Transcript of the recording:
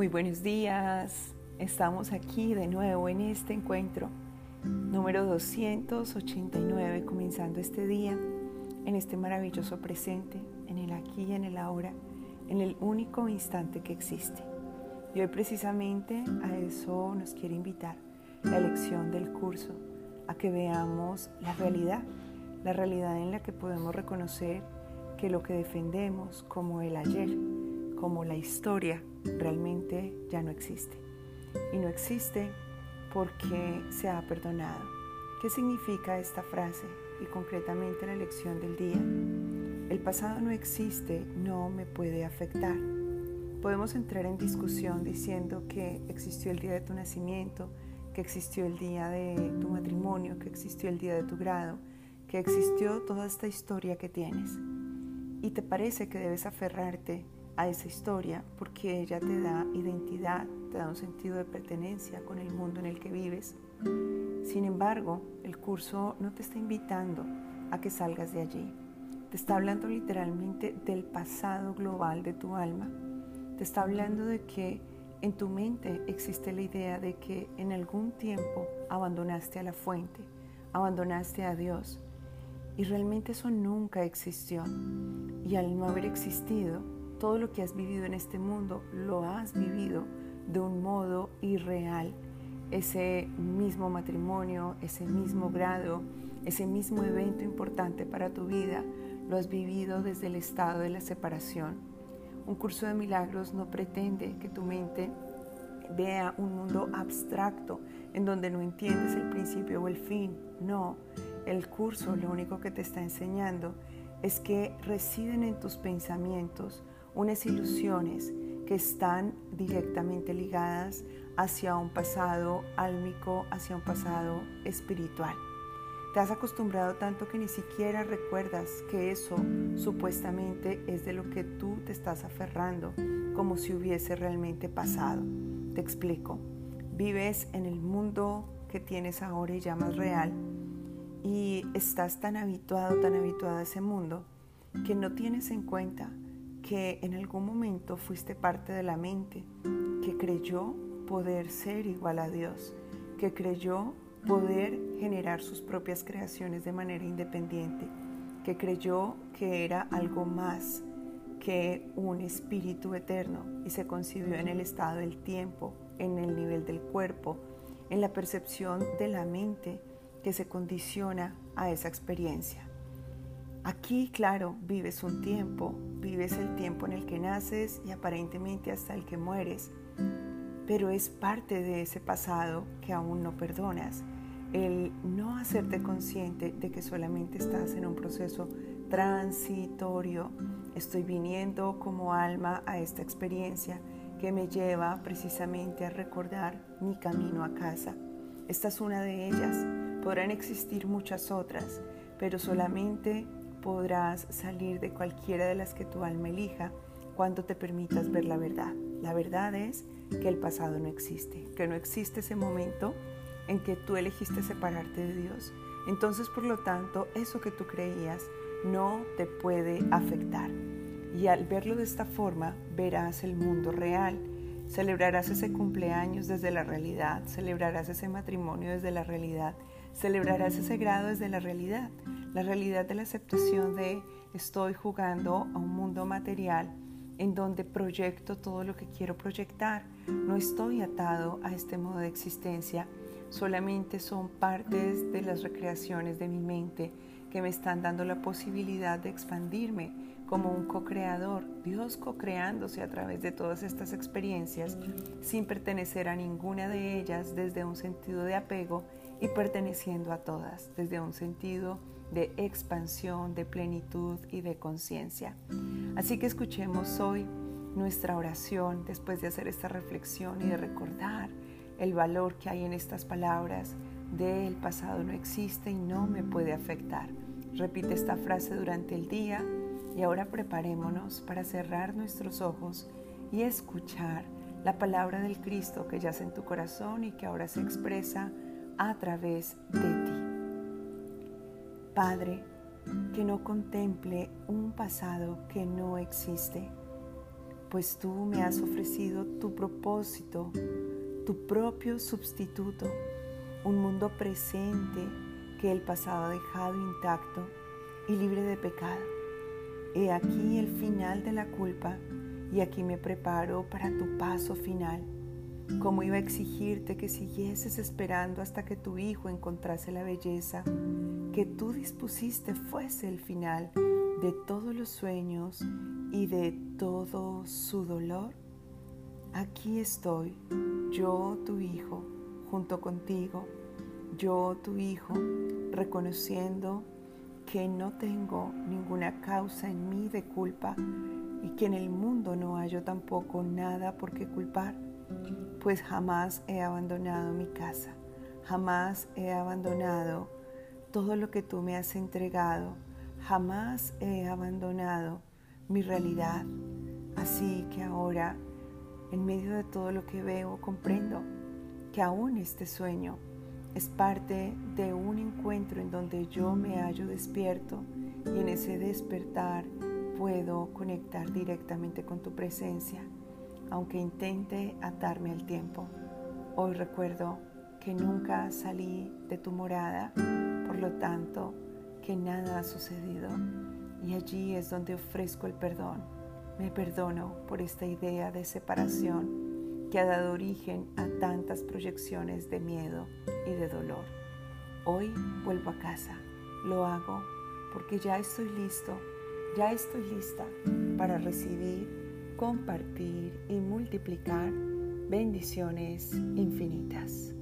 Muy buenos días. Estamos aquí de nuevo en este encuentro número 289, comenzando este día en este maravilloso presente, en el aquí y en el ahora, en el único instante que existe. Y hoy precisamente a eso nos quiere invitar la lección del curso, a que veamos la realidad, la realidad en la que podemos reconocer que lo que defendemos como el ayer, como la historia realmente ya no existe. Y no existe porque se ha perdonado. ¿Qué significa esta frase? Y concretamente la lección del día. El pasado no existe, no me puede afectar. Podemos entrar en discusión diciendo que existió el día de tu nacimiento, que existió el día de tu matrimonio, que existió el día de tu grado, que existió toda esta historia que tienes. Y te parece que debes aferrarte a esa historia porque ella te da identidad, te da un sentido de pertenencia con el mundo en el que vives. Sin embargo, el curso no te está invitando a que salgas de allí. Te está hablando literalmente del pasado global de tu alma. Te está hablando de que en tu mente existe la idea de que en algún tiempo abandonaste a la fuente, abandonaste a Dios. Y realmente eso nunca existió. Y al no haber existido, todo lo que has vivido en este mundo lo has vivido de un modo irreal. Ese mismo matrimonio, ese mismo grado, ese mismo evento importante para tu vida, lo has vivido desde el estado de la separación. Un curso de milagros no pretende que tu mente vea un mundo abstracto en donde no entiendes el principio o el fin. No, el curso lo único que te está enseñando es que residen en tus pensamientos unas ilusiones que están directamente ligadas hacia un pasado álmico, hacia un pasado espiritual. Te has acostumbrado tanto que ni siquiera recuerdas que eso supuestamente es de lo que tú te estás aferrando, como si hubiese realmente pasado. Te explico. Vives en el mundo que tienes ahora y llamas real y estás tan habituado, tan habituado a ese mundo que no tienes en cuenta que en algún momento fuiste parte de la mente que creyó poder ser igual a Dios, que creyó poder generar sus propias creaciones de manera independiente, que creyó que era algo más que un espíritu eterno y se concibió en el estado del tiempo, en el nivel del cuerpo, en la percepción de la mente que se condiciona a esa experiencia. Aquí, claro, vives un tiempo, vives el tiempo en el que naces y aparentemente hasta el que mueres, pero es parte de ese pasado que aún no perdonas. El no hacerte consciente de que solamente estás en un proceso transitorio. Estoy viniendo como alma a esta experiencia que me lleva precisamente a recordar mi camino a casa. Esta es una de ellas. Podrán existir muchas otras, pero solamente podrás salir de cualquiera de las que tu alma elija cuando te permitas ver la verdad. La verdad es que el pasado no existe, que no existe ese momento en que tú elegiste separarte de Dios. Entonces, por lo tanto, eso que tú creías no te puede afectar. Y al verlo de esta forma, verás el mundo real. Celebrarás ese cumpleaños desde la realidad, celebrarás ese matrimonio desde la realidad, celebrarás ese grado desde la realidad la realidad de la aceptación de estoy jugando a un mundo material en donde proyecto todo lo que quiero proyectar. No estoy atado a este modo de existencia, solamente son partes de las recreaciones de mi mente que me están dando la posibilidad de expandirme como un co-creador, Dios co-creándose a través de todas estas experiencias sin pertenecer a ninguna de ellas desde un sentido de apego y perteneciendo a todas desde un sentido de expansión, de plenitud y de conciencia. Así que escuchemos hoy nuestra oración después de hacer esta reflexión y de recordar el valor que hay en estas palabras de el pasado no existe y no me puede afectar. Repite esta frase durante el día y ahora preparémonos para cerrar nuestros ojos y escuchar la palabra del Cristo que yace en tu corazón y que ahora se expresa a través de ti. Padre, que no contemple un pasado que no existe. pues tú me has ofrecido tu propósito, tu propio sustituto, un mundo presente que el pasado ha dejado intacto y libre de pecado. He aquí el final de la culpa y aquí me preparo para tu paso final. ¿Cómo iba a exigirte que siguieses esperando hasta que tu hijo encontrase la belleza que tú dispusiste fuese el final de todos los sueños y de todo su dolor? Aquí estoy, yo tu hijo, junto contigo, yo tu hijo, reconociendo que no tengo ninguna causa en mí de culpa y que en el mundo no hallo tampoco nada por qué culpar, pues jamás he abandonado mi casa, jamás he abandonado todo lo que tú me has entregado, jamás he abandonado mi realidad. Así que ahora, en medio de todo lo que veo, comprendo que aún este sueño es parte de un encuentro en donde yo me hallo despierto y en ese despertar puedo conectar directamente con tu presencia, aunque intente atarme al tiempo. Hoy recuerdo que nunca salí de tu morada, por lo tanto, que nada ha sucedido y allí es donde ofrezco el perdón. Me perdono por esta idea de separación que ha dado origen a tantas proyecciones de miedo y de dolor. Hoy vuelvo a casa, lo hago porque ya estoy listo, ya estoy lista para recibir, compartir y multiplicar bendiciones infinitas.